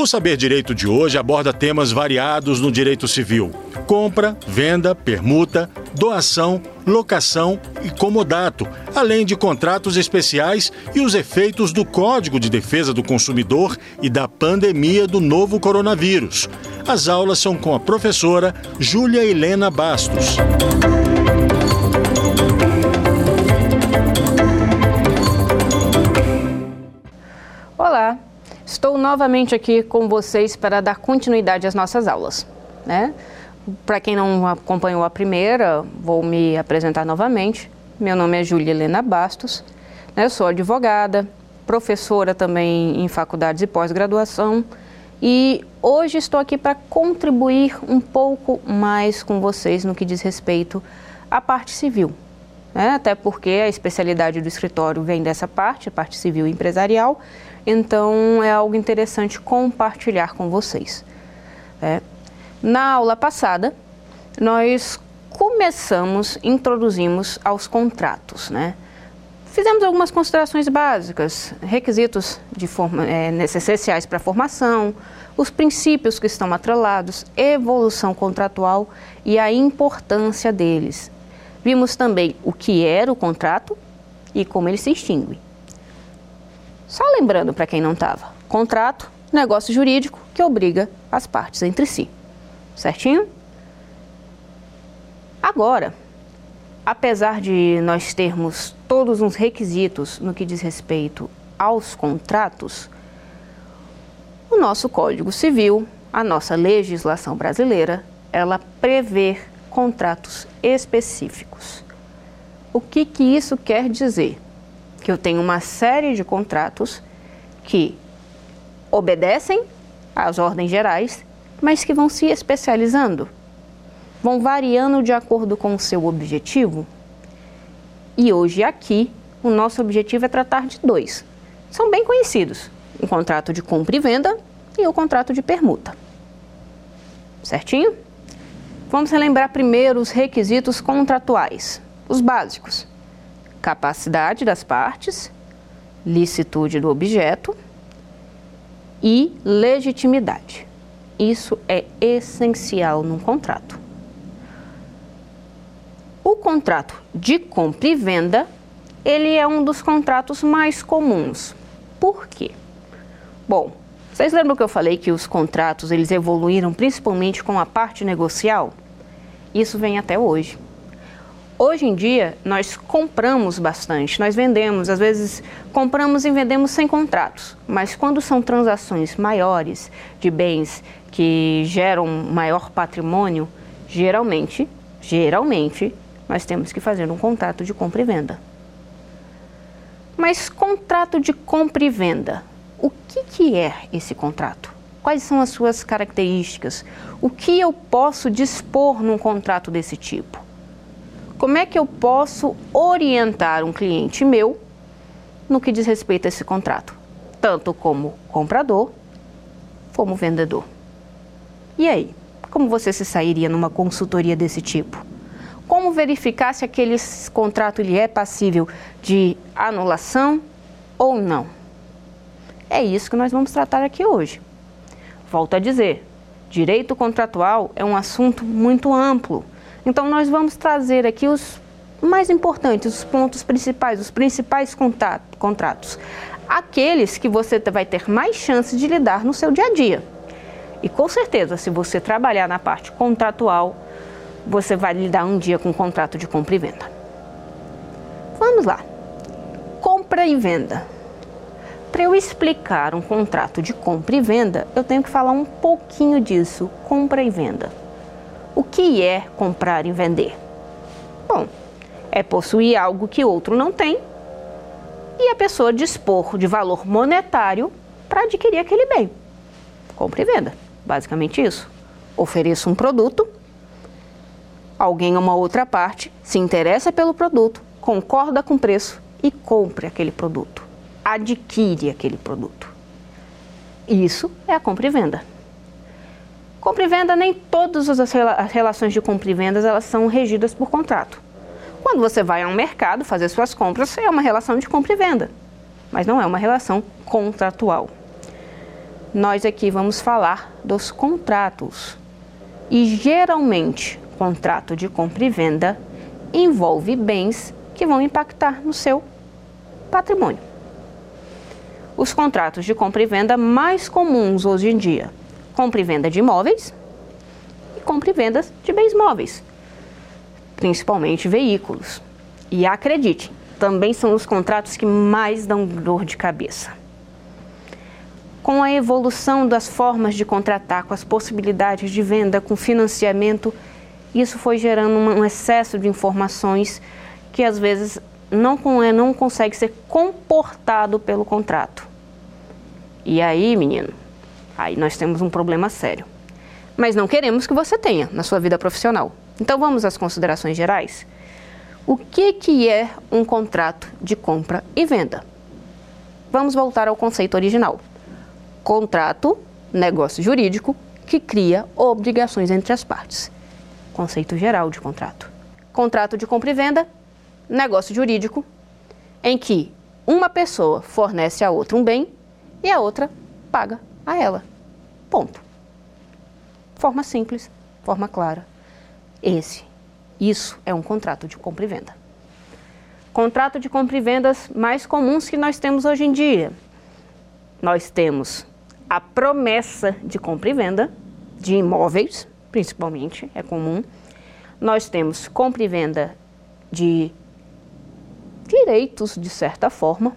O Saber Direito de hoje aborda temas variados no direito civil: compra, venda, permuta, doação, locação e comodato, além de contratos especiais e os efeitos do Código de Defesa do Consumidor e da pandemia do novo coronavírus. As aulas são com a professora Júlia Helena Bastos. Estou novamente aqui com vocês para dar continuidade às nossas aulas. Né? Para quem não acompanhou a primeira, vou me apresentar novamente. Meu nome é Júlia Helena Bastos, né? sou advogada, professora também em faculdades e pós-graduação e hoje estou aqui para contribuir um pouco mais com vocês no que diz respeito à parte civil. Né? Até porque a especialidade do escritório vem dessa parte, a parte civil e empresarial, então é algo interessante compartilhar com vocês. Né? Na aula passada, nós começamos, introduzimos aos contratos, né? Fizemos algumas considerações básicas, requisitos de forma, é, essenciais para a formação, os princípios que estão atrelados, evolução contratual e a importância deles. Vimos também o que era o contrato e como ele se extingue. Só lembrando para quem não estava: contrato, negócio jurídico que obriga as partes entre si. Certinho? Agora, apesar de nós termos todos os requisitos no que diz respeito aos contratos, o nosso Código Civil, a nossa legislação brasileira, ela prevê contratos específicos. O que, que isso quer dizer? Que eu tenho uma série de contratos que obedecem às ordens gerais, mas que vão se especializando vão variando de acordo com o seu objetivo. E hoje aqui, o nosso objetivo é tratar de dois. São bem conhecidos: o contrato de compra e venda e o contrato de permuta. Certinho? Vamos relembrar primeiro os requisitos contratuais, os básicos: capacidade das partes, licitude do objeto e legitimidade. Isso é essencial num contrato. O contrato de compra e venda, ele é um dos contratos mais comuns. Por quê? Bom, vocês lembram que eu falei que os contratos eles evoluíram principalmente com a parte negocial? Isso vem até hoje. Hoje em dia, nós compramos bastante, nós vendemos, às vezes compramos e vendemos sem contratos, mas quando são transações maiores de bens que geram maior patrimônio, geralmente, geralmente, nós temos que fazer um contrato de compra e venda. Mas contrato de compra e venda, o que, que é esse contrato? Quais são as suas características? O que eu posso dispor num contrato desse tipo? Como é que eu posso orientar um cliente meu no que diz respeito a esse contrato? Tanto como comprador, como vendedor. E aí, como você se sairia numa consultoria desse tipo? como verificar se aquele contrato ele é passível de anulação ou não? É isso que nós vamos tratar aqui hoje. Volto a dizer, direito contratual é um assunto muito amplo. Então nós vamos trazer aqui os mais importantes, os pontos principais, os principais contratos. Aqueles que você vai ter mais chance de lidar no seu dia a dia. E com certeza, se você trabalhar na parte contratual, você vai lidar um dia com um contrato de compra e venda. Vamos lá. Compra e venda. Para eu explicar um contrato de compra e venda, eu tenho que falar um pouquinho disso, compra e venda. O que é comprar e vender? Bom, é possuir algo que outro não tem e a pessoa dispor de valor monetário para adquirir aquele bem. Compra e venda, basicamente isso. Ofereço um produto alguém ou uma outra parte se interessa pelo produto, concorda com o preço e compre aquele produto, adquire aquele produto. Isso é a compra e venda. Compra e venda, nem todas as relações de compra e vendas elas são regidas por contrato. Quando você vai a um mercado fazer suas compras, é uma relação de compra e venda, mas não é uma relação contratual. nós aqui vamos falar dos contratos. E geralmente, contrato de compra e venda envolve bens que vão impactar no seu patrimônio. Os contratos de compra e venda mais comuns hoje em dia: compra e venda de imóveis e compra e venda de bens móveis, principalmente veículos. E acredite, também são os contratos que mais dão dor de cabeça com a evolução das formas de contratar, com as possibilidades de venda, com financiamento, isso foi gerando um excesso de informações que às vezes não, é, não consegue ser comportado pelo contrato. E aí, menino, aí nós temos um problema sério. Mas não queremos que você tenha na sua vida profissional. Então vamos às considerações gerais. O que, que é um contrato de compra e venda? Vamos voltar ao conceito original contrato, negócio jurídico, que cria obrigações entre as partes. Conceito geral de contrato. Contrato de compra e venda, negócio jurídico, em que uma pessoa fornece a outra um bem e a outra paga a ela. Ponto. Forma simples, forma clara. Esse, isso é um contrato de compra e venda. Contrato de compra e vendas mais comuns que nós temos hoje em dia. Nós temos a promessa de compra e venda de imóveis, principalmente, é comum. Nós temos compra e venda de direitos, de certa forma.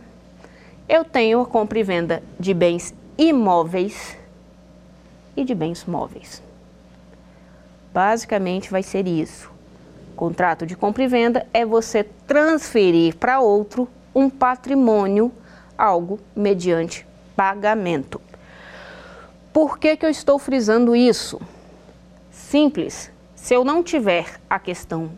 Eu tenho a compra e venda de bens imóveis e de bens móveis. Basicamente vai ser isso. Contrato de compra e venda é você transferir para outro um patrimônio, algo mediante pagamento. Por que, que eu estou frisando isso? Simples. Se eu não tiver a questão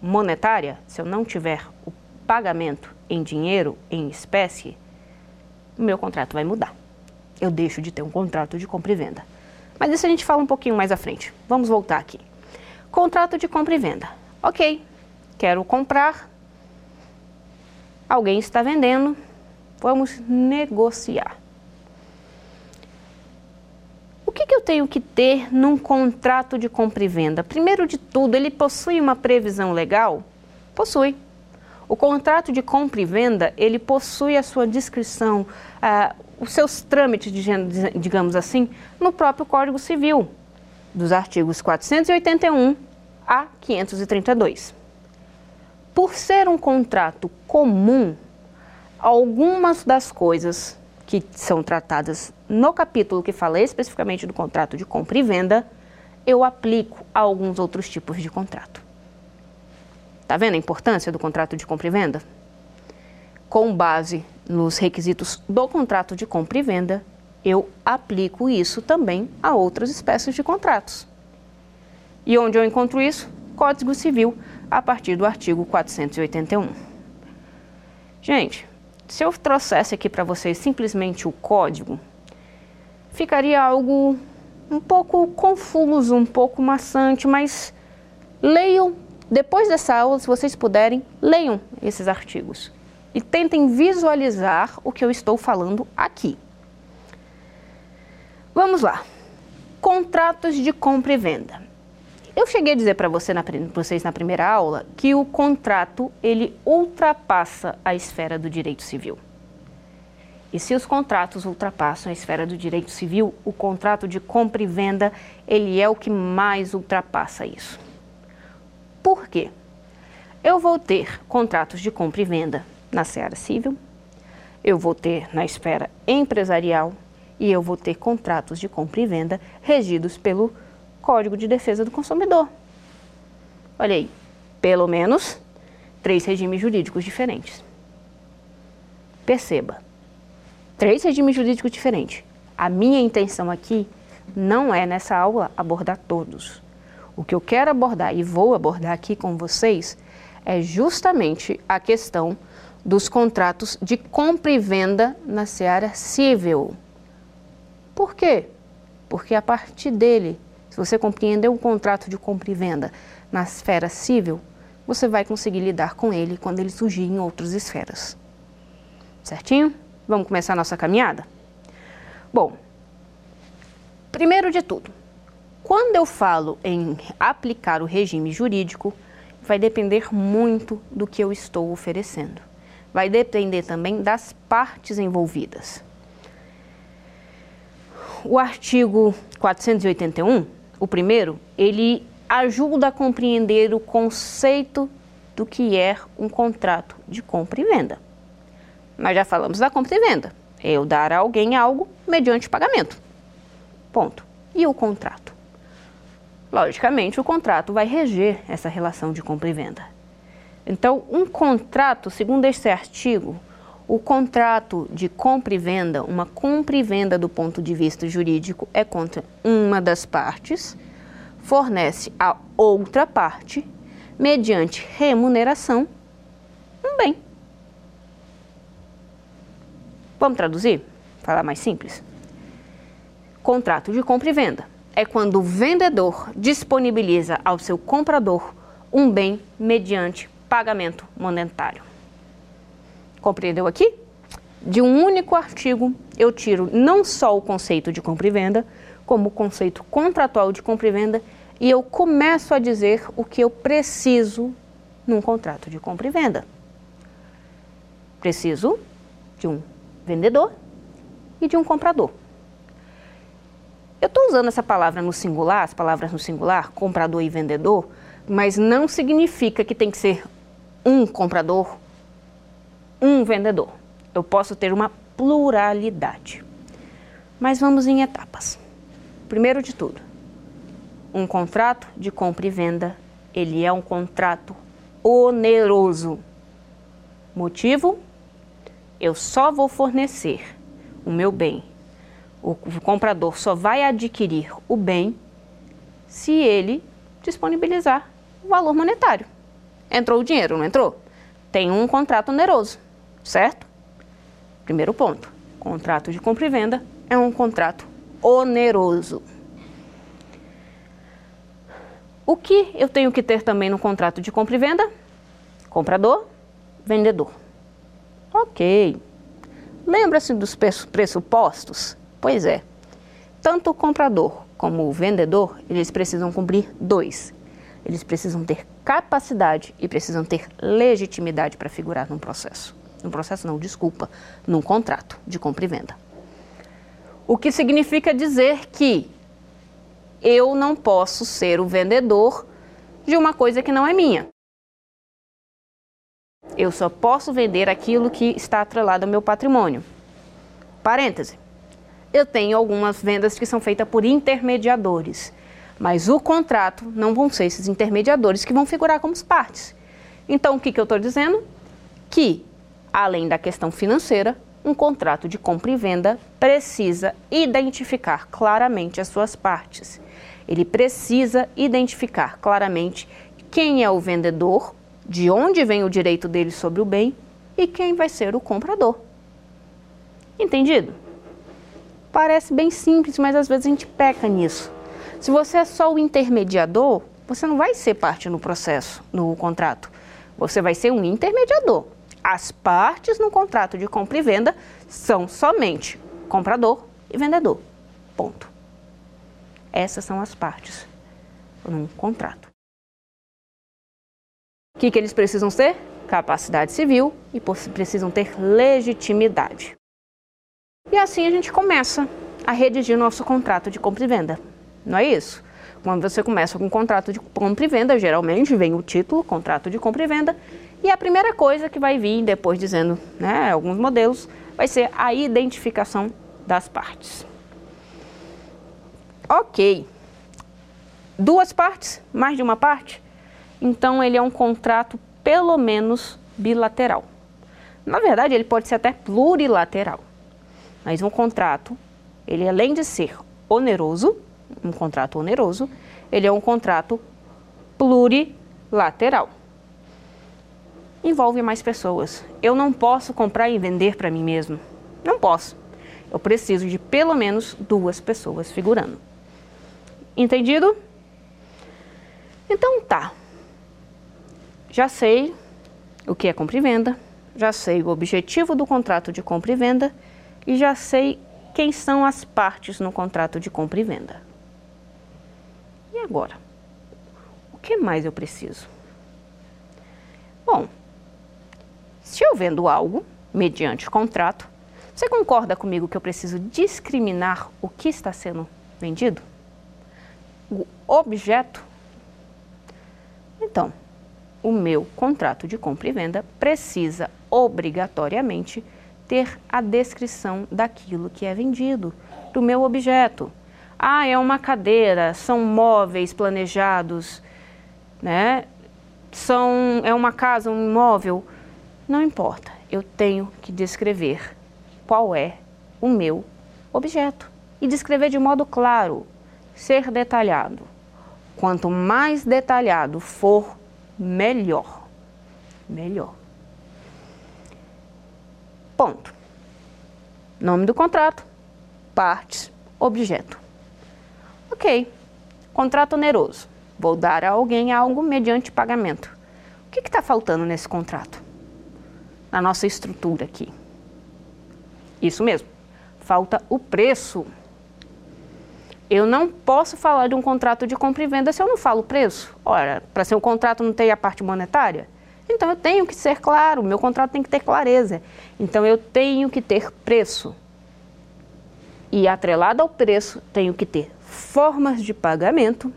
monetária, se eu não tiver o pagamento em dinheiro, em espécie, o meu contrato vai mudar. Eu deixo de ter um contrato de compra e venda. Mas isso a gente fala um pouquinho mais à frente. Vamos voltar aqui. Contrato de compra e venda. Ok, quero comprar, alguém está vendendo, vamos negociar. que, que eu tenho que ter num contrato de compra e venda? Primeiro de tudo, ele possui uma previsão legal? Possui. O contrato de compra e venda, ele possui a sua descrição, ah, os seus trâmites, digamos assim, no próprio Código Civil, dos artigos 481 a 532. Por ser um contrato comum, algumas das coisas que são tratadas no capítulo que fala especificamente do contrato de compra e venda, eu aplico a alguns outros tipos de contrato. Está vendo a importância do contrato de compra e venda? Com base nos requisitos do contrato de compra e venda, eu aplico isso também a outras espécies de contratos. E onde eu encontro isso? Código Civil, a partir do artigo 481. Gente, se eu trouxesse aqui para vocês simplesmente o código, ficaria algo um pouco confuso, um pouco maçante, mas leiam, depois dessa aula, se vocês puderem, leiam esses artigos e tentem visualizar o que eu estou falando aqui. Vamos lá. Contratos de compra e venda. Eu cheguei a dizer para você vocês na primeira aula que o contrato ele ultrapassa a esfera do direito civil. E se os contratos ultrapassam a esfera do direito civil, o contrato de compra e venda ele é o que mais ultrapassa isso. Por quê? Eu vou ter contratos de compra e venda na seara civil, eu vou ter na esfera empresarial e eu vou ter contratos de compra e venda regidos pelo Código de Defesa do Consumidor. Olha aí, pelo menos três regimes jurídicos diferentes. Perceba, três regimes jurídicos diferentes. A minha intenção aqui não é nessa aula abordar todos. O que eu quero abordar e vou abordar aqui com vocês é justamente a questão dos contratos de compra e venda na seara civil. Por quê? Porque a partir dele se você compreender um contrato de compra e venda na esfera civil, você vai conseguir lidar com ele quando ele surgir em outras esferas. Certinho? Vamos começar a nossa caminhada? Bom, Primeiro de tudo, quando eu falo em aplicar o regime jurídico, vai depender muito do que eu estou oferecendo. Vai depender também das partes envolvidas. O artigo 481, o primeiro, ele ajuda a compreender o conceito do que é um contrato de compra e venda. Nós já falamos da compra e venda. Eu dar a alguém algo mediante pagamento. Ponto. E o contrato? Logicamente, o contrato vai reger essa relação de compra e venda. Então, um contrato, segundo este artigo, o contrato de compra e venda, uma compra e venda do ponto de vista jurídico, é contra uma das partes, fornece a outra parte mediante remuneração, um bem. Vamos traduzir? Falar mais simples? Contrato de compra e venda é quando o vendedor disponibiliza ao seu comprador um bem mediante pagamento monetário. Compreendeu aqui? De um único artigo, eu tiro não só o conceito de compra e venda, como o conceito contratual de compra e venda e eu começo a dizer o que eu preciso num contrato de compra e venda. Preciso de um vendedor e de um comprador. Eu estou usando essa palavra no singular, as palavras no singular, comprador e vendedor, mas não significa que tem que ser um comprador, um vendedor. Eu posso ter uma pluralidade. Mas vamos em etapas. Primeiro de tudo, um contrato de compra e venda, ele é um contrato oneroso. Motivo? Eu só vou fornecer o meu bem. O comprador só vai adquirir o bem se ele disponibilizar o valor monetário. Entrou o dinheiro, não entrou? Tem um contrato oneroso, certo? Primeiro ponto: contrato de compra e venda é um contrato oneroso. O que eu tenho que ter também no contrato de compra e venda? Comprador, vendedor. Ok. Lembra-se dos pressupostos? Pois é. Tanto o comprador como o vendedor, eles precisam cumprir dois. Eles precisam ter capacidade e precisam ter legitimidade para figurar num processo. Num processo não, desculpa, num contrato de compra e venda. O que significa dizer que eu não posso ser o vendedor de uma coisa que não é minha. Eu só posso vender aquilo que está atrelado ao meu patrimônio. Parêntese. Eu tenho algumas vendas que são feitas por intermediadores, mas o contrato não vão ser esses intermediadores que vão figurar como partes. Então, o que, que eu estou dizendo? Que, além da questão financeira, um contrato de compra e venda precisa identificar claramente as suas partes ele precisa identificar claramente quem é o vendedor, de onde vem o direito dele sobre o bem e quem vai ser o comprador. Entendido? Parece bem simples, mas às vezes a gente peca nisso. Se você é só o intermediador, você não vai ser parte no processo, no contrato. Você vai ser um intermediador. As partes no contrato de compra e venda são somente comprador e vendedor. Ponto. Essas são as partes num contrato. O que, que eles precisam ser? Capacidade civil e precisam ter legitimidade. E assim a gente começa a redigir nosso contrato de compra e venda. Não é isso? Quando você começa com um contrato de compra e venda, geralmente vem o título, contrato de compra e venda, e a primeira coisa que vai vir depois dizendo, né, alguns modelos, vai ser a identificação das partes. Ok. Duas partes, mais de uma parte? Então ele é um contrato pelo menos bilateral. Na verdade, ele pode ser até plurilateral. Mas um contrato, ele além de ser oneroso, um contrato oneroso, ele é um contrato plurilateral. Envolve mais pessoas. Eu não posso comprar e vender para mim mesmo. Não posso. Eu preciso de pelo menos duas pessoas figurando. Entendido? Então tá. Já sei o que é compra e venda, já sei o objetivo do contrato de compra e venda e já sei quem são as partes no contrato de compra e venda. Agora? O que mais eu preciso? Bom, se eu vendo algo mediante contrato, você concorda comigo que eu preciso discriminar o que está sendo vendido? O objeto? Então, o meu contrato de compra e venda precisa obrigatoriamente ter a descrição daquilo que é vendido, do meu objeto. Ah, é uma cadeira, são móveis planejados, né? São, é uma casa, um imóvel. Não importa, eu tenho que descrever qual é o meu objeto e descrever de modo claro, ser detalhado. Quanto mais detalhado for, melhor. Melhor. Ponto. Nome do contrato, partes, objeto. Ok. Contrato oneroso. Vou dar a alguém algo mediante pagamento. O que está faltando nesse contrato? Na nossa estrutura aqui. Isso mesmo. Falta o preço. Eu não posso falar de um contrato de compra e venda se eu não falo preço. Ora, para ser um contrato não tem a parte monetária? Então eu tenho que ser claro, meu contrato tem que ter clareza. Então eu tenho que ter preço. E atrelado ao preço, tenho que ter formas de pagamento,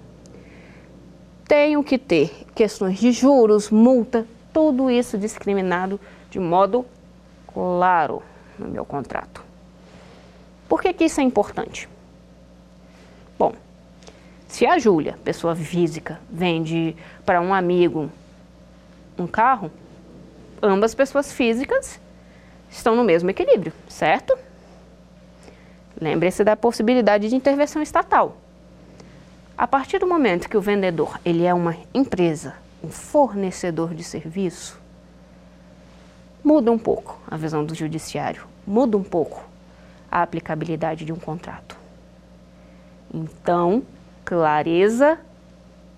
tenho que ter questões de juros, multa, tudo isso discriminado de modo claro no meu contrato. Por que, que isso é importante? Bom, se a Júlia, pessoa física, vende para um amigo um carro, ambas pessoas físicas estão no mesmo equilíbrio, certo? Lembre-se da possibilidade de intervenção estatal. A partir do momento que o vendedor ele é uma empresa, um fornecedor de serviço, muda um pouco a visão do judiciário, muda um pouco a aplicabilidade de um contrato. Então, clareza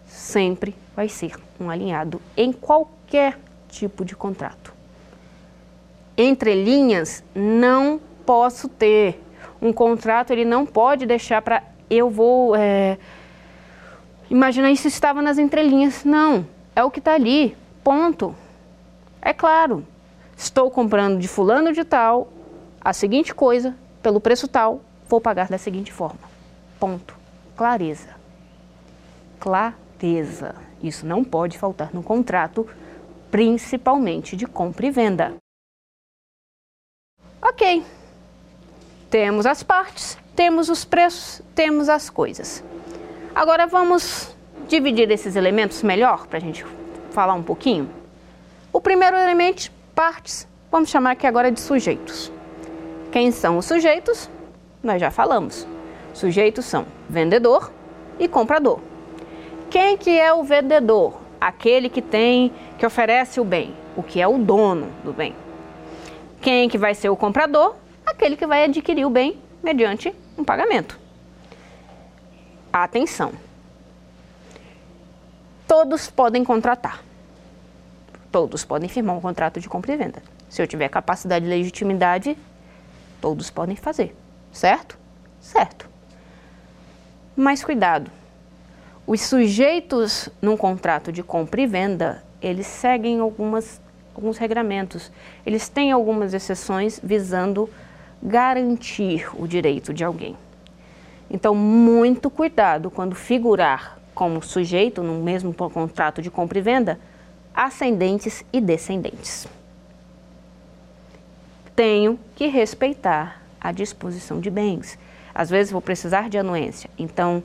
sempre vai ser um alinhado em qualquer tipo de contrato. Entre linhas, não posso ter. Um contrato ele não pode deixar para eu vou é, Imagina isso estava nas entrelinhas. Não, é o que está ali. Ponto. É claro. Estou comprando de fulano de tal a seguinte coisa pelo preço tal, vou pagar da seguinte forma. Ponto. Clareza. Clareza. Isso não pode faltar no contrato, principalmente de compra e venda. Ok. Temos as partes, temos os preços, temos as coisas. Agora vamos dividir esses elementos melhor para a gente falar um pouquinho. O primeiro elemento, partes, vamos chamar aqui agora de sujeitos. Quem são os sujeitos? Nós já falamos. Sujeitos são vendedor e comprador. Quem que é o vendedor? Aquele que tem, que oferece o bem, o que é o dono do bem. Quem que vai ser o comprador? Aquele que vai adquirir o bem mediante um pagamento. Atenção! Todos podem contratar. Todos podem firmar um contrato de compra e venda. Se eu tiver capacidade e legitimidade, todos podem fazer. Certo? Certo. Mas cuidado. Os sujeitos num contrato de compra e venda, eles seguem algumas, alguns regramentos. Eles têm algumas exceções visando garantir o direito de alguém. Então, muito cuidado quando figurar como sujeito no mesmo contrato de compra e venda ascendentes e descendentes. Tenho que respeitar a disposição de bens. Às vezes vou precisar de anuência. Então,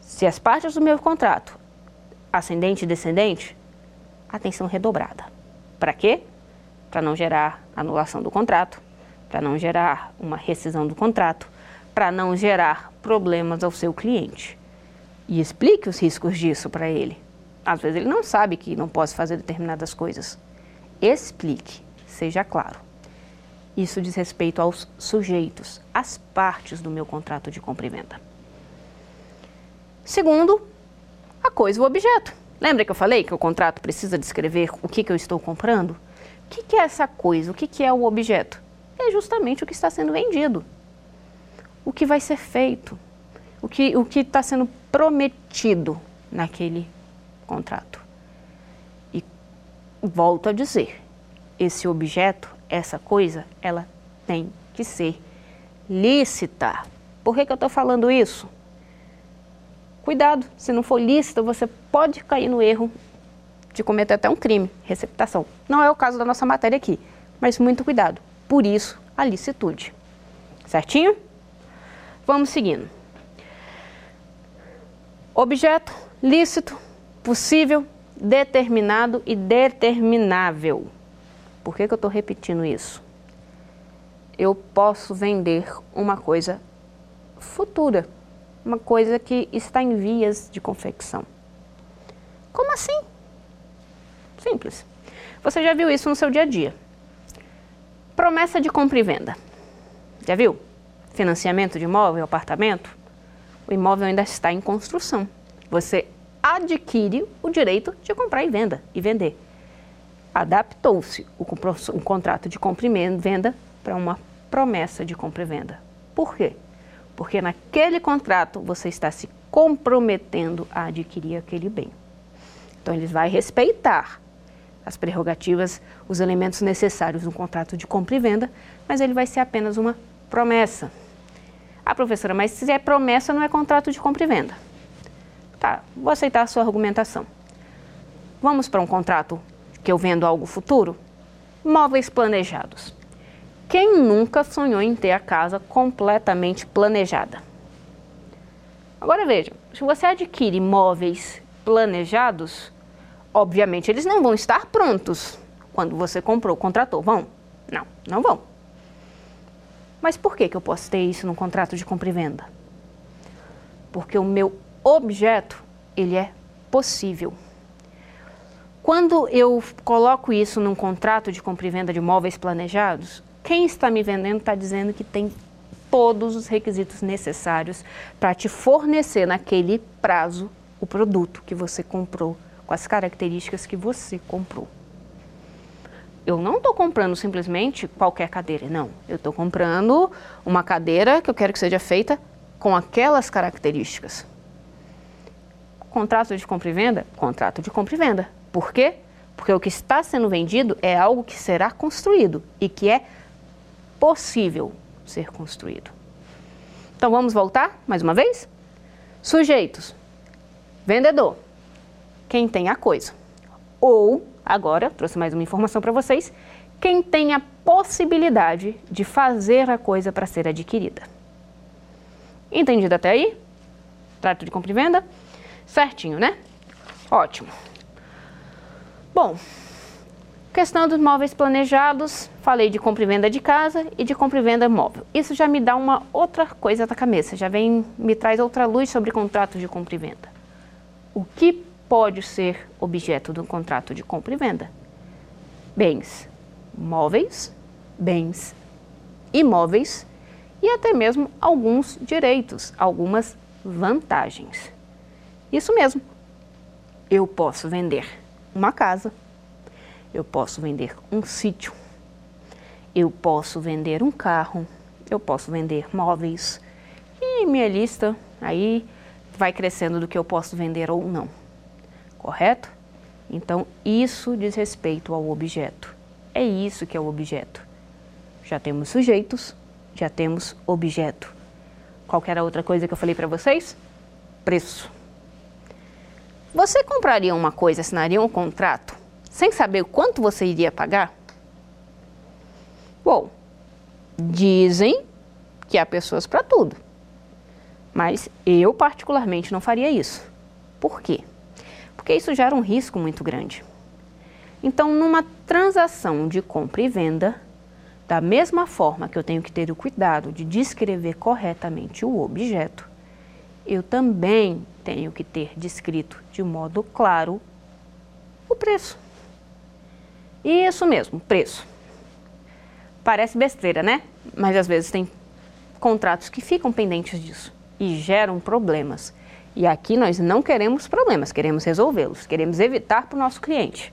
se as partes do meu contrato, ascendente e descendente, atenção redobrada. Para quê? Para não gerar anulação do contrato, para não gerar uma rescisão do contrato, para não gerar problemas ao seu cliente. E explique os riscos disso para ele. Às vezes ele não sabe que não pode fazer determinadas coisas. Explique, seja claro. Isso diz respeito aos sujeitos, às partes do meu contrato de compra e venda. Segundo, a coisa o objeto. Lembra que eu falei que o contrato precisa descrever o que, que eu estou comprando? O que, que é essa coisa? O que, que é o objeto? Justamente o que está sendo vendido. o que vai ser feito, o que o está sendo prometido naquele contrato. E volto a dizer, esse objeto, essa coisa, ela tem que ser lícita. Por que, que eu estou falando isso? Cuidado, se não for lícita, você pode cair no erro de cometer até um crime, receptação. Não é o caso da nossa matéria aqui, mas muito cuidado. Por isso, a licitude. Certinho? Vamos seguindo. Objeto lícito, possível, determinado e determinável. Por que, que eu estou repetindo isso? Eu posso vender uma coisa futura, uma coisa que está em vias de confecção. Como assim? Simples. Você já viu isso no seu dia a dia. Promessa de compra e venda. Já viu? Financiamento de imóvel, apartamento. O imóvel ainda está em construção. Você adquire o direito de comprar e venda e vender. Adaptou-se um contrato de compra e venda para uma promessa de compra e venda. Por quê? Porque naquele contrato você está se comprometendo a adquirir aquele bem. Então ele vai respeitar as prerrogativas, os elementos necessários no contrato de compra e venda, mas ele vai ser apenas uma promessa. Ah, professora, mas se é promessa, não é contrato de compra e venda. Tá, vou aceitar a sua argumentação. Vamos para um contrato que eu vendo algo futuro? Móveis planejados. Quem nunca sonhou em ter a casa completamente planejada? Agora veja, se você adquire móveis planejados, obviamente eles não vão estar prontos quando você comprou, contratou. Vão? Não, não vão. Mas por que, que eu posso ter isso no contrato de compra e venda? Porque o meu objeto, ele é possível. Quando eu coloco isso num contrato de compra e venda de móveis planejados, quem está me vendendo está dizendo que tem todos os requisitos necessários para te fornecer naquele prazo o produto que você comprou, com as características que você comprou. Eu não estou comprando simplesmente qualquer cadeira, não. Eu estou comprando uma cadeira que eu quero que seja feita com aquelas características. Contrato de compra e venda? Contrato de compra e venda. Por quê? Porque o que está sendo vendido é algo que será construído e que é possível ser construído. Então vamos voltar mais uma vez? Sujeitos: vendedor, quem tem a coisa. Ou, agora, trouxe mais uma informação para vocês, quem tem a possibilidade de fazer a coisa para ser adquirida. Entendido até aí? Trato de compra e venda? Certinho, né? Ótimo. Bom, questão dos móveis planejados, falei de compra e venda de casa e de compra e venda móvel. Isso já me dá uma outra coisa na cabeça, já vem, me traz outra luz sobre contratos de compra e venda. O que pode ser objeto de um contrato de compra e venda? Bens móveis, bens imóveis e até mesmo alguns direitos, algumas vantagens. Isso mesmo. Eu posso vender uma casa, eu posso vender um sítio, eu posso vender um carro, eu posso vender móveis. E minha lista aí vai crescendo do que eu posso vender ou não. Correto? Então, isso diz respeito ao objeto. É isso que é o objeto. Já temos sujeitos, já temos objeto. Qualquer outra coisa que eu falei para vocês? Preço. Você compraria uma coisa, assinaria um contrato, sem saber quanto você iria pagar? Bom, dizem que há pessoas para tudo. Mas eu, particularmente, não faria isso. Por quê? Porque isso gera um risco muito grande. Então, numa transação de compra e venda, da mesma forma que eu tenho que ter o cuidado de descrever corretamente o objeto, eu também tenho que ter descrito de modo claro o preço. Isso mesmo, preço. Parece besteira, né? Mas às vezes tem contratos que ficam pendentes disso e geram problemas. E aqui nós não queremos problemas, queremos resolvê-los, queremos evitar para o nosso cliente.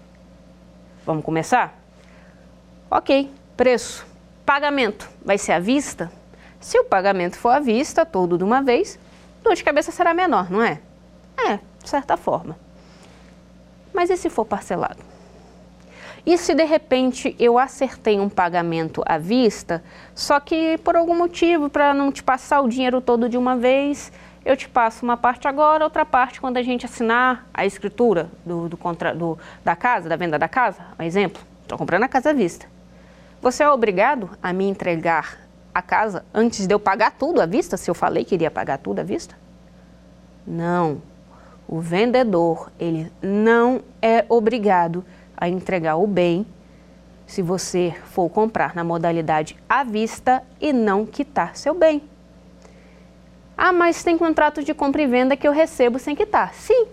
Vamos começar? Ok, preço. Pagamento vai ser à vista? Se o pagamento for à vista, todo de uma vez, dor de cabeça será menor, não é? É, de certa forma. Mas e se for parcelado? E se de repente eu acertei um pagamento à vista, só que por algum motivo, para não te passar o dinheiro todo de uma vez, eu te passo uma parte agora, outra parte quando a gente assinar a escritura do, do, contra, do da casa, da venda da casa, um exemplo, estou comprando a casa à vista. Você é obrigado a me entregar a casa antes de eu pagar tudo à vista, se eu falei que iria pagar tudo à vista? Não. O vendedor, ele não é obrigado a entregar o bem se você for comprar na modalidade à vista e não quitar seu bem. Ah, mas tem contrato de compra e venda que eu recebo sem quitar. Sim.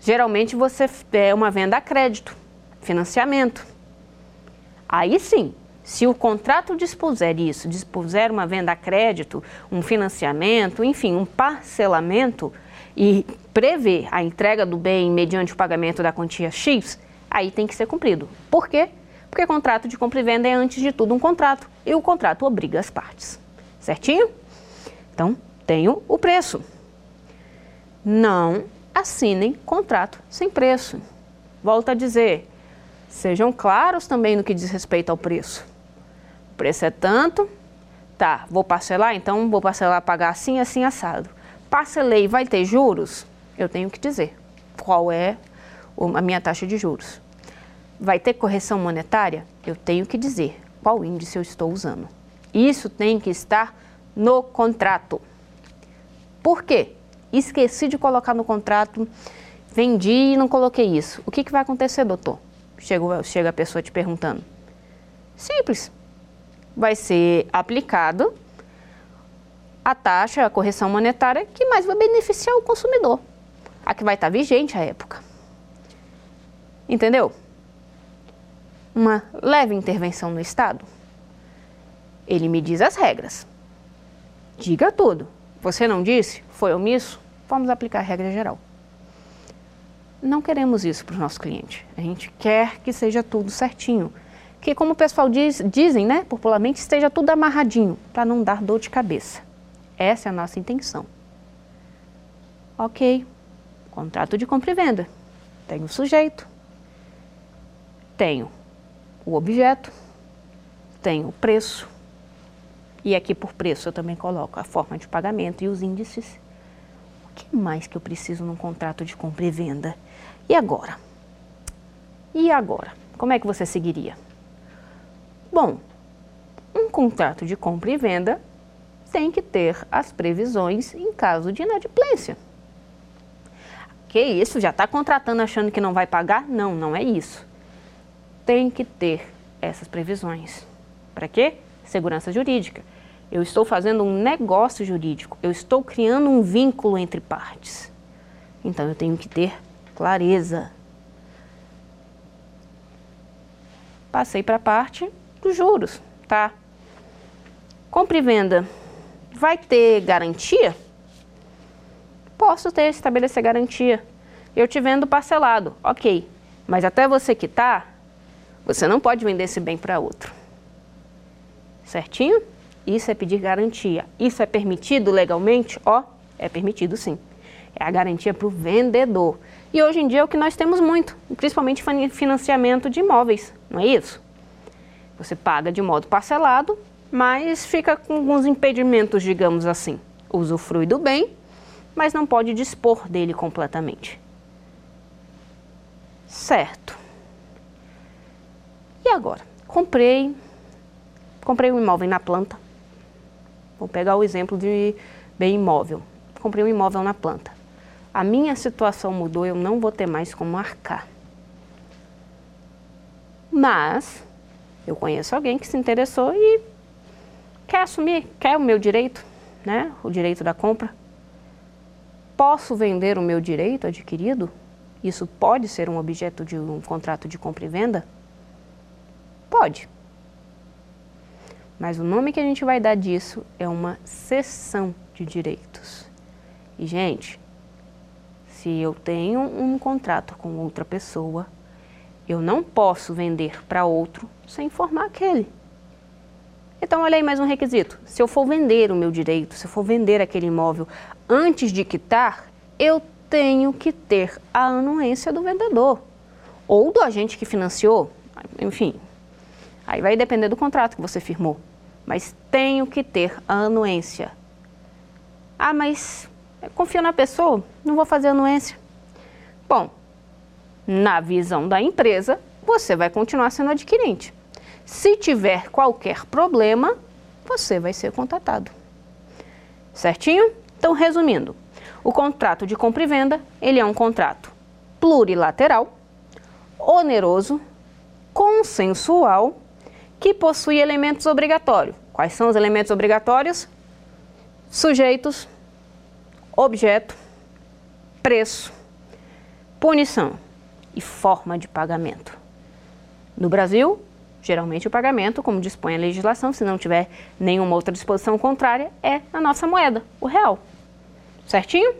Geralmente você é uma venda a crédito, financiamento. Aí sim, se o contrato dispuser isso, dispuser uma venda a crédito, um financiamento, enfim, um parcelamento e prever a entrega do bem mediante o pagamento da quantia X, aí tem que ser cumprido. Por quê? Porque contrato de compra e venda é, antes de tudo, um contrato e o contrato obriga as partes. Certinho? Então, tenho o preço. Não assinem contrato sem preço. Volto a dizer, sejam claros também no que diz respeito ao preço. O preço é tanto, tá, vou parcelar, então vou parcelar, pagar assim, assim, assado. Parcelei, vai ter juros? Eu tenho que dizer qual é a minha taxa de juros. Vai ter correção monetária? Eu tenho que dizer qual índice eu estou usando. Isso tem que estar no contrato. Por quê? Esqueci de colocar no contrato, vendi e não coloquei isso. O que, que vai acontecer, doutor? Chega, chega a pessoa te perguntando. Simples. Vai ser aplicado a taxa, a correção monetária que mais vai beneficiar o consumidor. A que vai estar vigente à época. Entendeu? Uma leve intervenção no Estado. Ele me diz as regras. Diga tudo. Você não disse? Foi omisso? Vamos aplicar a regra geral. Não queremos isso para o nosso cliente. A gente quer que seja tudo certinho. Que, como o pessoal diz, dizem, né, popularmente, esteja tudo amarradinho, para não dar dor de cabeça. Essa é a nossa intenção. Ok, contrato de compra e venda. Tenho o sujeito, tenho o objeto, tenho o preço, e aqui por preço eu também coloco a forma de pagamento e os índices. O que mais que eu preciso num contrato de compra e venda? E agora? E agora? Como é que você seguiria? Bom, um contrato de compra e venda tem que ter as previsões em caso de inadimplência. Que isso? Já está contratando achando que não vai pagar? Não, não é isso tem que ter essas previsões. Para quê? Segurança jurídica. Eu estou fazendo um negócio jurídico, eu estou criando um vínculo entre partes. Então eu tenho que ter clareza. Passei para a parte dos juros, tá? Compra e venda. Vai ter garantia? Posso ter, estabelecer garantia. Eu te vendo parcelado, ok. Mas até você quitar, você não pode vender esse bem para outro. Certinho? Isso é pedir garantia. Isso é permitido legalmente? Ó, é permitido sim. É a garantia para o vendedor. E hoje em dia é o que nós temos muito, principalmente financiamento de imóveis, não é isso? Você paga de modo parcelado, mas fica com alguns impedimentos, digamos assim. Usufrui do bem, mas não pode dispor dele completamente. Certo. E agora? Comprei, comprei um imóvel na planta. Vou pegar o exemplo de bem imóvel. Comprei um imóvel na planta. A minha situação mudou, eu não vou ter mais como arcar. Mas eu conheço alguém que se interessou e quer assumir, quer o meu direito, né? O direito da compra. Posso vender o meu direito adquirido? Isso pode ser um objeto de um contrato de compra e venda? Pode. Mas o nome que a gente vai dar disso é uma cessão de direitos. E, gente, se eu tenho um contrato com outra pessoa, eu não posso vender para outro sem informar aquele. Então, olha aí mais um requisito. Se eu for vender o meu direito, se eu for vender aquele imóvel antes de quitar, eu tenho que ter a anuência do vendedor ou do agente que financiou, enfim. Aí vai depender do contrato que você firmou, mas tenho que ter a anuência. Ah, mas confio na pessoa, não vou fazer anuência. Bom, na visão da empresa, você vai continuar sendo adquirente. Se tiver qualquer problema, você vai ser contatado. Certinho? Então, resumindo, o contrato de compra e venda, ele é um contrato plurilateral, oneroso, consensual, que possui elementos obrigatórios. Quais são os elementos obrigatórios? Sujeitos, objeto, preço, punição e forma de pagamento. No Brasil, geralmente o pagamento, como dispõe a legislação, se não tiver nenhuma outra disposição contrária, é a nossa moeda, o real. Certinho?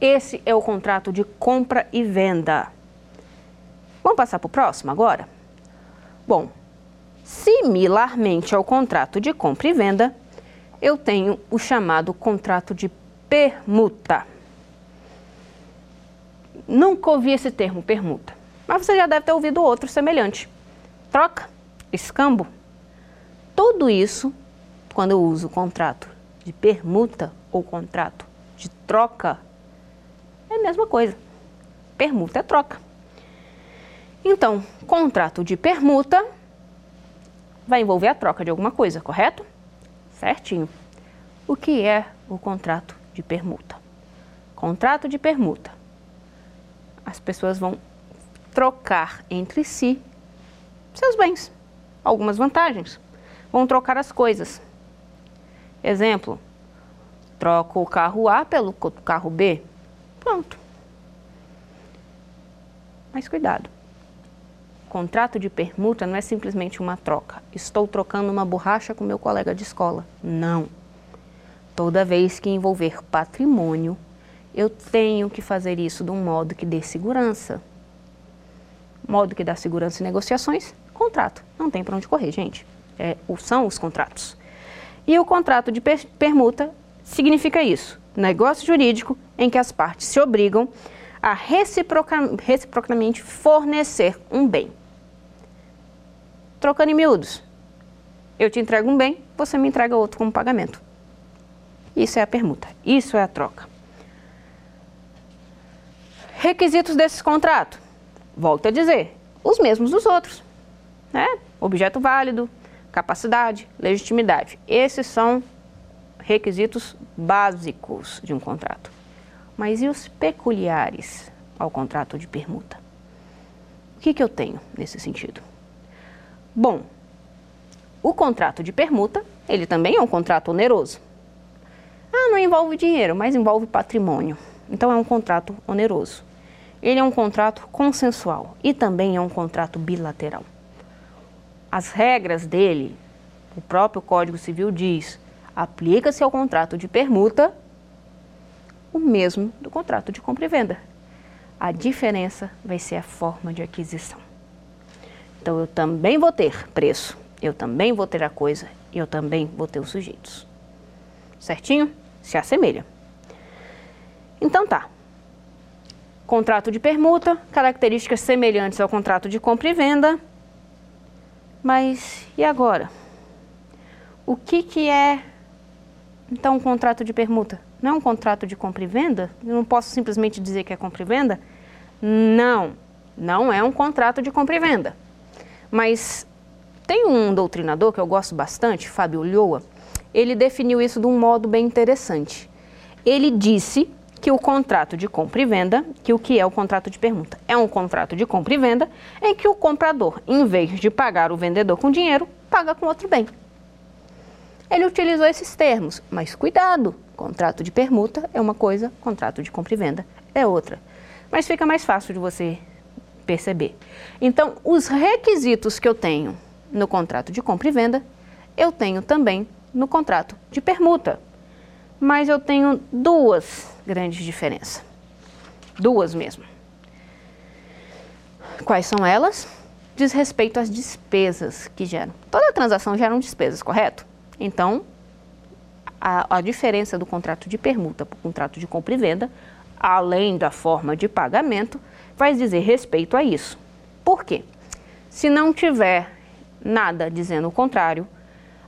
Esse é o contrato de compra e venda. Vamos passar para o próximo agora? Bom, similarmente ao contrato de compra e venda, eu tenho o chamado contrato de permuta. Nunca ouvi esse termo, permuta, mas você já deve ter ouvido outro semelhante. Troca, escambo. Tudo isso, quando eu uso contrato de permuta ou contrato de troca, é a mesma coisa. Permuta é troca. Então, contrato de permuta vai envolver a troca de alguma coisa, correto? Certinho. O que é o contrato de permuta? Contrato de permuta. As pessoas vão trocar entre si seus bens, algumas vantagens. Vão trocar as coisas. Exemplo, troco o carro A pelo carro B. Pronto. Mas cuidado. Contrato de permuta não é simplesmente uma troca. Estou trocando uma borracha com meu colega de escola. Não. Toda vez que envolver patrimônio, eu tenho que fazer isso de um modo que dê segurança. Modo que dá segurança em negociações, contrato. Não tem para onde correr, gente. É, são os contratos. E o contrato de permuta significa isso: negócio jurídico em que as partes se obrigam a reciproca, reciprocamente fornecer um bem. Trocando em miúdos. Eu te entrego um bem, você me entrega outro como pagamento. Isso é a permuta, isso é a troca. Requisitos desse contrato. Volto a dizer, os mesmos dos outros. Né? Objeto válido, capacidade, legitimidade. Esses são requisitos básicos de um contrato. Mas e os peculiares ao contrato de permuta? O que, que eu tenho nesse sentido? Bom, o contrato de permuta, ele também é um contrato oneroso. Ah, não envolve dinheiro, mas envolve patrimônio. Então é um contrato oneroso. Ele é um contrato consensual e também é um contrato bilateral. As regras dele, o próprio Código Civil diz, aplica-se ao contrato de permuta o mesmo do contrato de compra e venda. A diferença vai ser a forma de aquisição. Então eu também vou ter preço, eu também vou ter a coisa eu também vou ter os sujeitos. Certinho? Se assemelha. Então tá. Contrato de permuta, características semelhantes ao contrato de compra e venda. Mas e agora? O que, que é então um contrato de permuta? Não é um contrato de compra e venda? Eu não posso simplesmente dizer que é compra e venda? Não, não é um contrato de compra e venda. Mas tem um doutrinador que eu gosto bastante, Fábio Ulloa, ele definiu isso de um modo bem interessante. Ele disse que o contrato de compra e venda, que o que é o contrato de permuta? É um contrato de compra e venda em que o comprador, em vez de pagar o vendedor com dinheiro, paga com outro bem. Ele utilizou esses termos, mas cuidado, contrato de permuta é uma coisa, contrato de compra e venda é outra. Mas fica mais fácil de você perceber. Então, os requisitos que eu tenho no contrato de compra e venda, eu tenho também no contrato de permuta. Mas eu tenho duas grandes diferenças. Duas mesmo. Quais são elas? Diz respeito às despesas que geram. Toda transação geram despesas, correto? Então, a, a diferença do contrato de permuta para o contrato de compra e venda, além da forma de pagamento, vai dizer respeito a isso. Por quê? Se não tiver nada dizendo o contrário,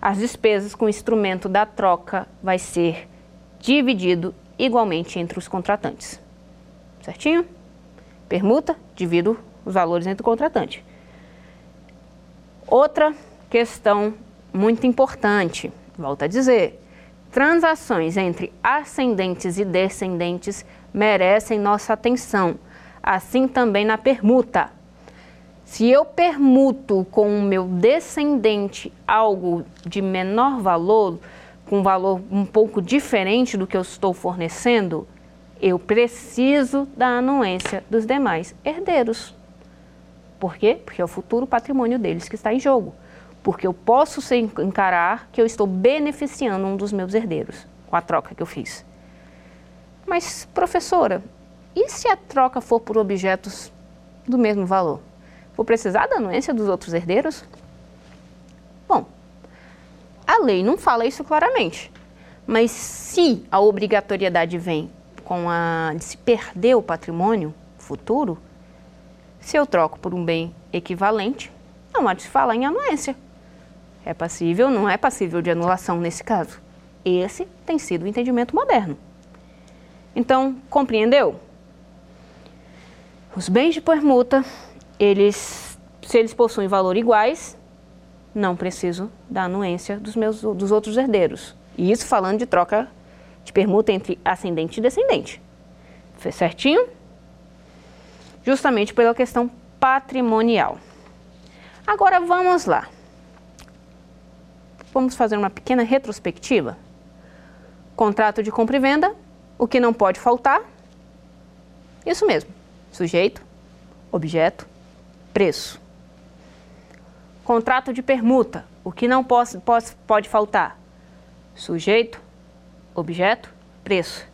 as despesas com o instrumento da troca vai ser dividido igualmente entre os contratantes. Certinho? Permuta, divido os valores entre o contratante. Outra questão muito importante, volto a dizer, transações entre ascendentes e descendentes merecem nossa atenção, assim também na permuta. Se eu permuto com o meu descendente algo de menor valor, com valor um pouco diferente do que eu estou fornecendo, eu preciso da anuência dos demais herdeiros. Por quê? Porque é o futuro patrimônio deles que está em jogo. Porque eu posso encarar que eu estou beneficiando um dos meus herdeiros com a troca que eu fiz. Mas, professora, e se a troca for por objetos do mesmo valor? Vou precisar da anuência dos outros herdeiros? Bom, a lei não fala isso claramente. Mas se a obrigatoriedade vem com a de se perder o patrimônio futuro, se eu troco por um bem equivalente, não há de se falar em anuência. É passível, não é passível de anulação nesse caso. Esse tem sido o entendimento moderno. Então, compreendeu? Os bens de permuta, eles, se eles possuem valor iguais, não preciso da anuência dos meus dos outros herdeiros. E isso falando de troca de permuta entre ascendente e descendente. Fez certinho? justamente pela questão patrimonial. Agora vamos lá. Vamos fazer uma pequena retrospectiva. Contrato de compra e venda, o que não pode faltar? Isso mesmo: sujeito, objeto, preço. Contrato de permuta, o que não pode, pode, faltar? Sujeito, objeto, preço.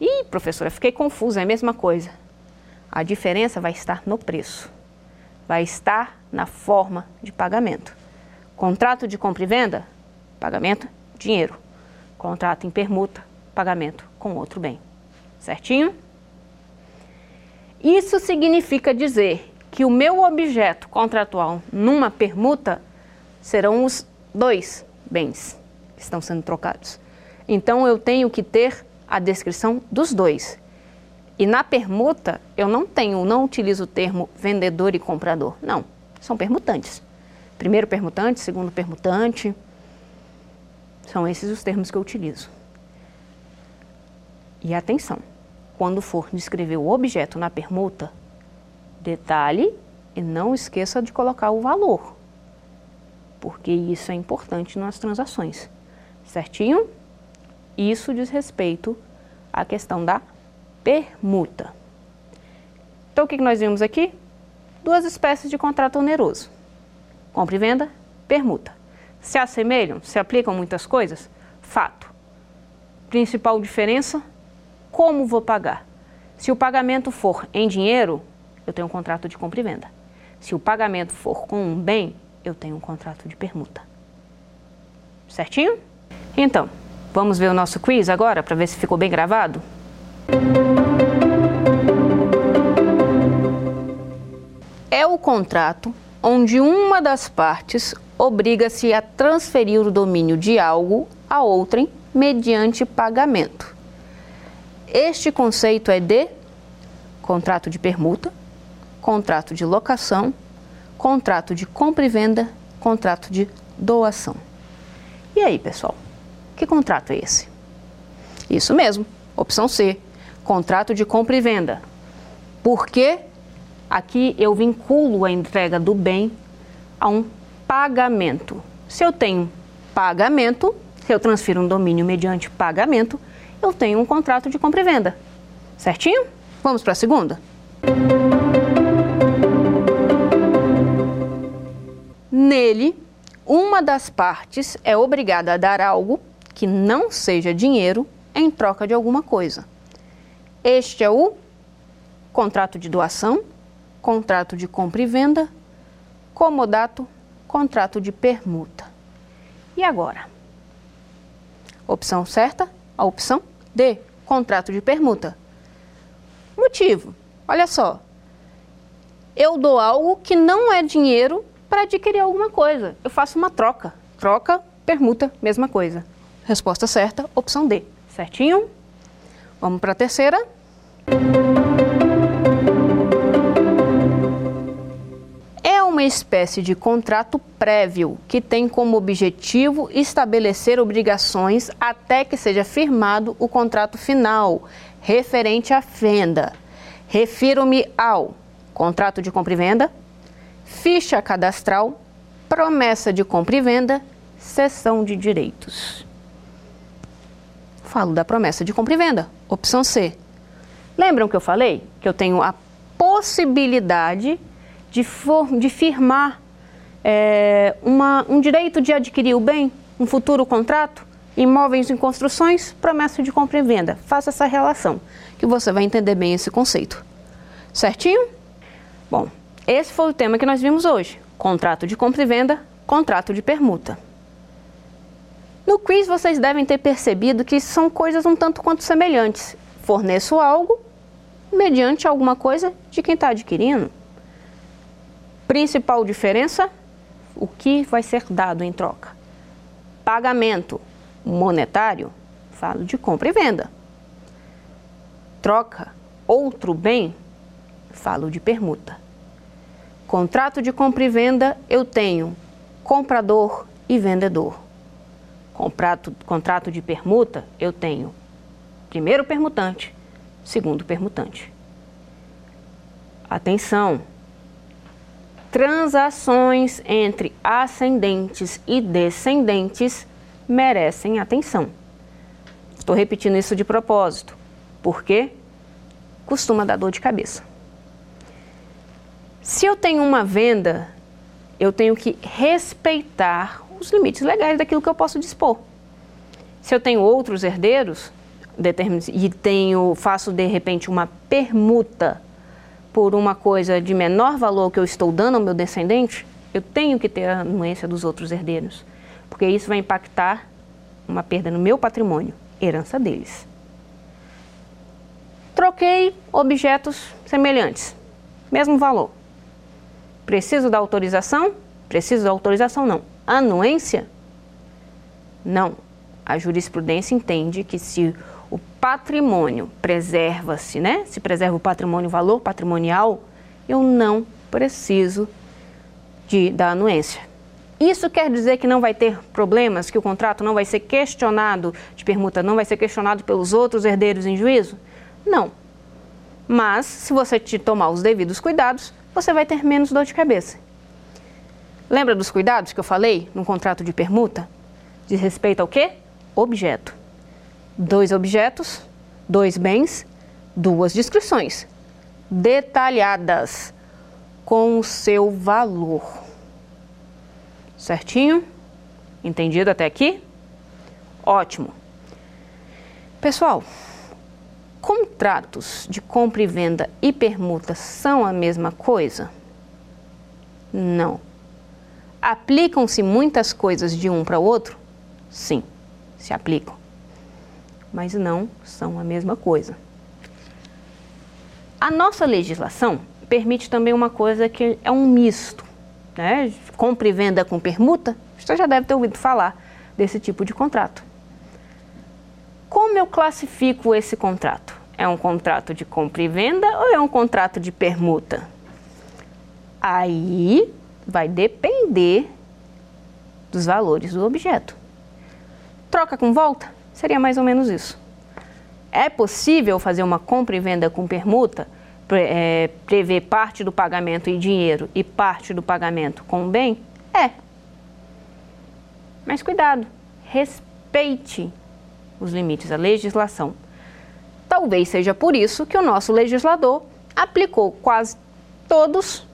Ih, professora, fiquei confusa, é a mesma coisa. A diferença vai estar no preço, vai estar na forma de pagamento. Contrato de compra e venda, pagamento, dinheiro. Contrato em permuta, pagamento com outro bem. Certinho? Isso significa dizer que o meu objeto contratual numa permuta serão os dois bens que estão sendo trocados. Então eu tenho que ter a descrição dos dois. E na permuta, eu não tenho, não utilizo o termo vendedor e comprador. Não, são permutantes. Primeiro permutante, segundo permutante. São esses os termos que eu utilizo. E atenção, quando for descrever o objeto na permuta, detalhe e não esqueça de colocar o valor, porque isso é importante nas transações. Certinho? Isso diz respeito à questão da permuta. Então, o que nós vimos aqui? Duas espécies de contrato oneroso: compra e venda, permuta. Se assemelham, se aplicam muitas coisas? Fato. Principal diferença: como vou pagar? Se o pagamento for em dinheiro, eu tenho um contrato de compra e venda. Se o pagamento for com um bem, eu tenho um contrato de permuta. Certinho? Então, vamos ver o nosso quiz agora para ver se ficou bem gravado? É o contrato onde uma das partes obriga-se a transferir o domínio de algo a outrem mediante pagamento. Este conceito é de contrato de permuta, contrato de locação, contrato de compra e venda, contrato de doação. E aí, pessoal? Que contrato é esse? Isso mesmo, opção C, contrato de compra e venda. Porque aqui eu vinculo a entrega do bem a um pagamento. Se eu tenho pagamento, se eu transfiro um domínio mediante pagamento, eu tenho um contrato de compra e venda. Certinho? Vamos para a segunda? Nele, uma das partes é obrigada a dar algo que não seja dinheiro em troca de alguma coisa. Este é o contrato de doação, contrato de compra e venda, comodato, contrato de permuta. E agora? Opção certa, a opção D, contrato de permuta. Motivo, olha só. Eu dou algo que não é dinheiro para adquirir alguma coisa. Eu faço uma troca. Troca, permuta, mesma coisa. Resposta certa, opção D. Certinho? Vamos para a terceira. Uma espécie de contrato prévio que tem como objetivo estabelecer obrigações até que seja firmado o contrato final referente à venda. Refiro-me ao contrato de compra e venda, ficha cadastral, promessa de compra e venda, cessão de direitos. Falo da promessa de compra e venda, opção C. Lembram que eu falei que eu tenho a possibilidade de, for, de firmar é, uma, um direito de adquirir o bem, um futuro contrato? Imóveis em construções, promessa de compra e venda. Faça essa relação, que você vai entender bem esse conceito. Certinho? Bom, esse foi o tema que nós vimos hoje: contrato de compra e venda, contrato de permuta. No quiz vocês devem ter percebido que são coisas um tanto quanto semelhantes. Forneço algo mediante alguma coisa de quem está adquirindo. Principal diferença: o que vai ser dado em troca. Pagamento monetário, falo de compra e venda. Troca outro bem, falo de permuta. Contrato de compra e venda, eu tenho comprador e vendedor contrato, contrato de permuta, eu tenho primeiro permutante, segundo permutante. Atenção! Transações entre ascendentes e descendentes merecem atenção. Estou repetindo isso de propósito, porque costuma dar dor de cabeça. Se eu tenho uma venda, eu tenho que respeitar os limites legais daquilo que eu posso dispor. Se eu tenho outros herdeiros e tenho, faço de repente uma permuta por uma coisa de menor valor que eu estou dando ao meu descendente, eu tenho que ter a anuência dos outros herdeiros, porque isso vai impactar uma perda no meu patrimônio, herança deles. Troquei objetos semelhantes, mesmo valor. Preciso da autorização? Preciso da autorização? Não anuência? Não. A jurisprudência entende que se patrimônio preserva-se, né? Se preserva o patrimônio, o valor patrimonial, eu não preciso de, da anuência. Isso quer dizer que não vai ter problemas, que o contrato não vai ser questionado de permuta, não vai ser questionado pelos outros herdeiros em juízo? Não. Mas, se você te tomar os devidos cuidados, você vai ter menos dor de cabeça. Lembra dos cuidados que eu falei no contrato de permuta? Diz respeito ao quê? Objeto. Dois objetos, dois bens, duas descrições detalhadas com o seu valor. Certinho? Entendido até aqui? Ótimo. Pessoal, contratos de compra e venda e permuta são a mesma coisa? Não. Aplicam-se muitas coisas de um para o outro? Sim, se aplicam. Mas não são a mesma coisa. A nossa legislação permite também uma coisa que é um misto, né? Compra e venda com permuta. Você já deve ter ouvido falar desse tipo de contrato. Como eu classifico esse contrato? É um contrato de compra e venda ou é um contrato de permuta? Aí vai depender dos valores do objeto. Troca com volta seria mais ou menos isso. É possível fazer uma compra e venda com permuta, é, prever parte do pagamento em dinheiro e parte do pagamento com bem? É. Mas cuidado, respeite os limites da legislação. Talvez seja por isso que o nosso legislador aplicou quase todos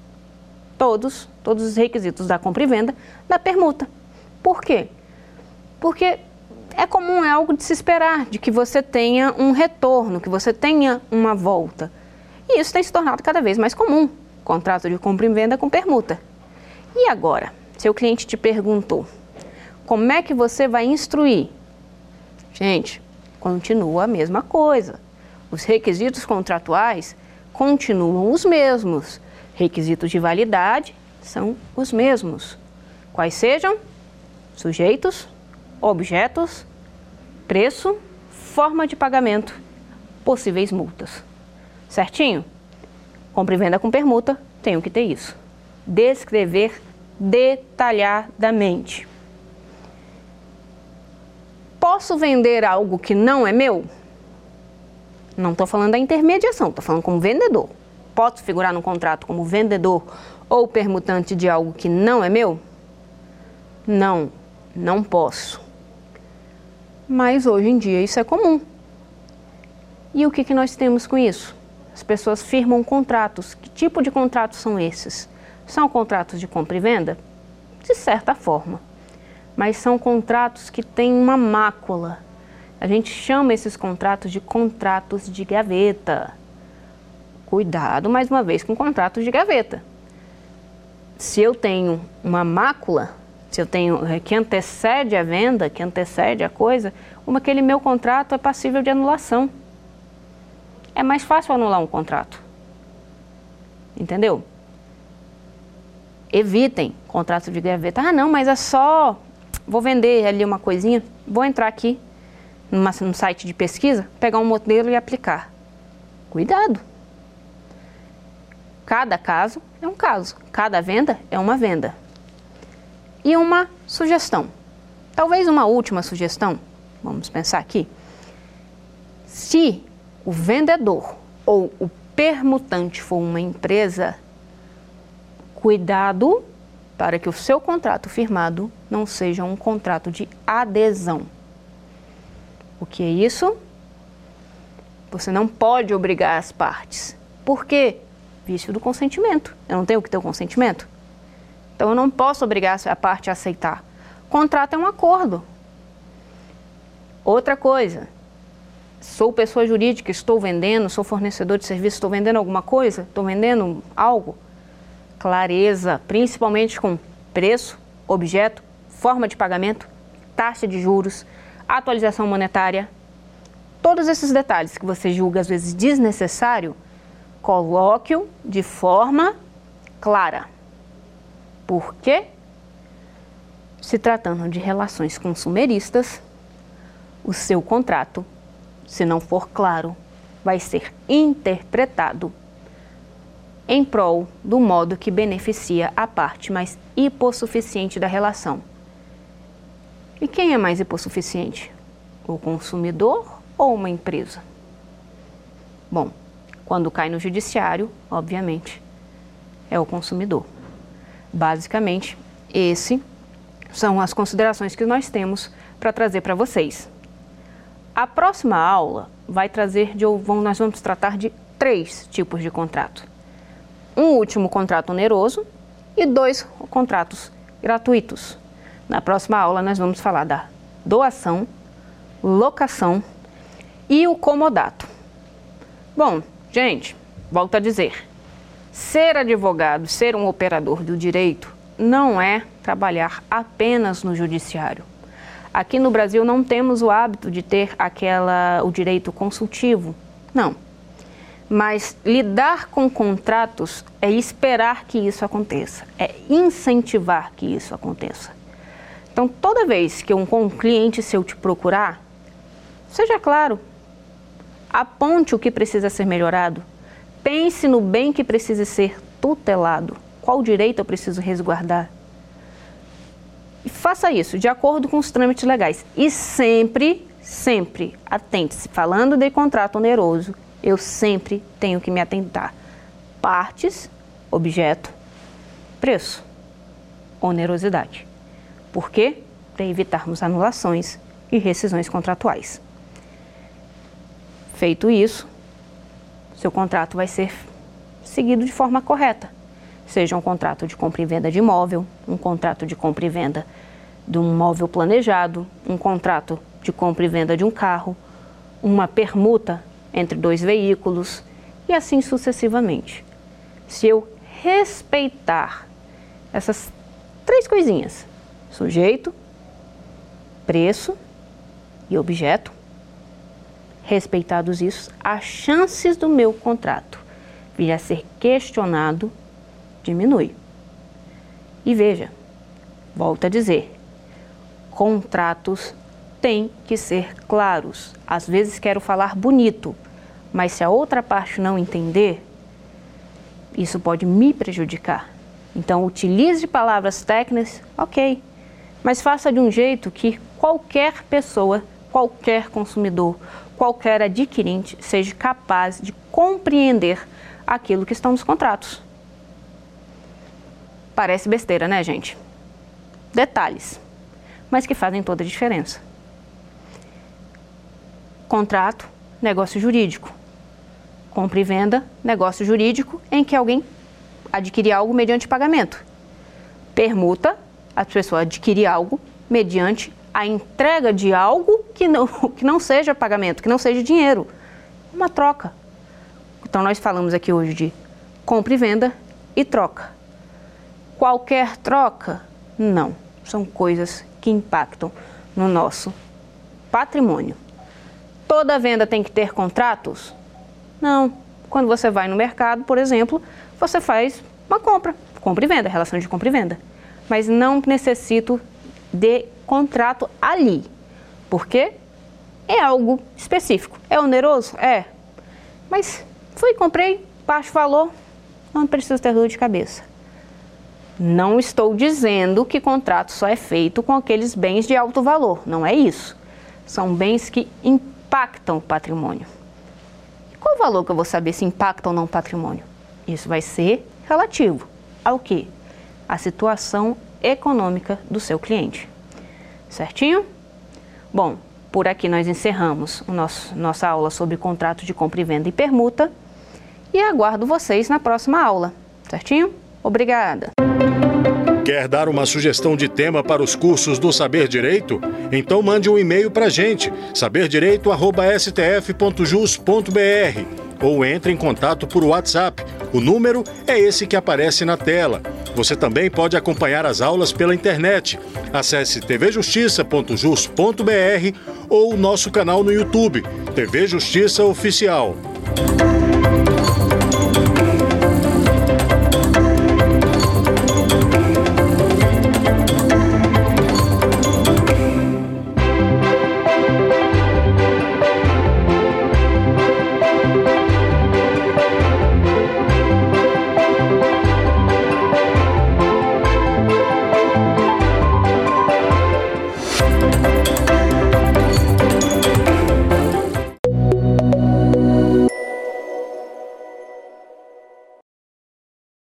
todos, todos os requisitos da compra e venda da permuta. Por quê? Porque é comum, é algo de se esperar, de que você tenha um retorno, que você tenha uma volta. E isso tem se tornado cada vez mais comum, contrato de compra e venda com permuta. E agora? seu cliente te perguntou: como é que você vai instruir? Gente, continua a mesma coisa. Os requisitos contratuais continuam os mesmos. Requisitos de validade são os mesmos. Quais sejam? Sujeitos, objetos, preço, forma de pagamento, possíveis multas. Certinho? Compra e venda com permuta, tenho que ter isso. Descrever detalhadamente. Posso vender algo que não é meu? Não estou falando da intermediação, estou falando como vendedor. Posso figurar no contrato como vendedor ou permutante de algo que não é meu? Não, não posso. Mas hoje em dia isso é comum. E o que, que nós temos com isso? As pessoas firmam contratos. Que tipo de contratos são esses? São contratos de compra e venda? De certa forma. Mas são contratos que têm uma mácula. A gente chama esses contratos de contratos de gaveta. Cuidado, mais uma vez, com contratos de gaveta. Se eu tenho uma mácula, se eu tenho eh, que antecede a venda, que antecede a coisa, uma, aquele meu contrato é passível de anulação. É mais fácil anular um contrato. Entendeu? Evitem contratos de gaveta. Ah, não, mas é só. Vou vender ali uma coisinha, vou entrar aqui numa, num site de pesquisa, pegar um modelo e aplicar. Cuidado. Cada caso é um caso, cada venda é uma venda. E uma sugestão. Talvez uma última sugestão, vamos pensar aqui. Se o vendedor ou o permutante for uma empresa, cuidado para que o seu contrato firmado não seja um contrato de adesão. O que é isso? Você não pode obrigar as partes. Por quê? Vício do consentimento. Eu não tenho que ter o consentimento. Então eu não posso obrigar a parte a aceitar. Contrato é um acordo. Outra coisa, sou pessoa jurídica, estou vendendo, sou fornecedor de serviço, estou vendendo alguma coisa, estou vendendo algo. Clareza, principalmente com preço, objeto, forma de pagamento, taxa de juros, atualização monetária. Todos esses detalhes que você julga às vezes desnecessário, coloque-o de forma clara. Por quê? Se tratando de relações consumeristas, o seu contrato, se não for claro, vai ser interpretado em prol do modo que beneficia a parte mais hipossuficiente da relação. E quem é mais hipossuficiente? O consumidor ou uma empresa? Bom, quando cai no judiciário, obviamente, é o consumidor. Basicamente, esse são as considerações que nós temos para trazer para vocês. A próxima aula vai trazer de nós vamos tratar de três tipos de contrato. Um último contrato oneroso e dois contratos gratuitos. Na próxima aula nós vamos falar da doação, locação e o comodato. Bom, gente, volto a dizer, Ser advogado, ser um operador do direito, não é trabalhar apenas no judiciário. Aqui no Brasil não temos o hábito de ter aquela o direito consultivo. Não. Mas lidar com contratos é esperar que isso aconteça, é incentivar que isso aconteça. Então, toda vez que um, cliente seu te procurar, seja claro, aponte o que precisa ser melhorado, Pense no bem que precisa ser tutelado. Qual direito eu preciso resguardar? E faça isso de acordo com os trâmites legais. E sempre, sempre, atente-se. Falando de contrato oneroso, eu sempre tenho que me atentar. Partes, objeto, preço, onerosidade. Por quê? Para evitarmos anulações e rescisões contratuais. Feito isso, seu contrato vai ser seguido de forma correta. Seja um contrato de compra e venda de imóvel, um contrato de compra e venda de um móvel planejado, um contrato de compra e venda de um carro, uma permuta entre dois veículos e assim sucessivamente. Se eu respeitar essas três coisinhas: sujeito, preço e objeto. Respeitados isso, as chances do meu contrato vir a ser questionado diminui. E veja, volto a dizer, contratos têm que ser claros. Às vezes quero falar bonito, mas se a outra parte não entender, isso pode me prejudicar. Então, utilize palavras técnicas, ok, mas faça de um jeito que qualquer pessoa, qualquer consumidor, qualquer adquirente seja capaz de compreender aquilo que estão nos contratos. Parece besteira, né, gente? Detalhes, mas que fazem toda a diferença. Contrato, negócio jurídico. Compra e venda, negócio jurídico em que alguém adquire algo mediante pagamento. Permuta, a pessoa adquire algo mediante a entrega de algo que não, que não seja pagamento, que não seja dinheiro. Uma troca. Então, nós falamos aqui hoje de compra e venda e troca. Qualquer troca? Não. São coisas que impactam no nosso patrimônio. Toda venda tem que ter contratos? Não. Quando você vai no mercado, por exemplo, você faz uma compra, compra e venda, relação de compra e venda. Mas não necessito de contrato ali. Porque é algo específico. É oneroso? É. Mas fui, comprei, baixo valor, não preciso ter dor de cabeça. Não estou dizendo que contrato só é feito com aqueles bens de alto valor, não é isso. São bens que impactam o patrimônio. Qual o valor que eu vou saber se impacta ou não o patrimônio? Isso vai ser relativo ao que? A situação econômica do seu cliente. Certinho? Bom, por aqui nós encerramos nosso, nossa aula sobre contrato de compra e venda e permuta e aguardo vocês na próxima aula. Certinho? Obrigada! Quer dar uma sugestão de tema para os cursos do Saber Direito? Então mande um e-mail para a gente, saberdireito.stf.jus.br ou entre em contato por WhatsApp. O número é esse que aparece na tela. Você também pode acompanhar as aulas pela internet. Acesse tvjustiça.jus.br ou o nosso canal no YouTube, TV Justiça Oficial.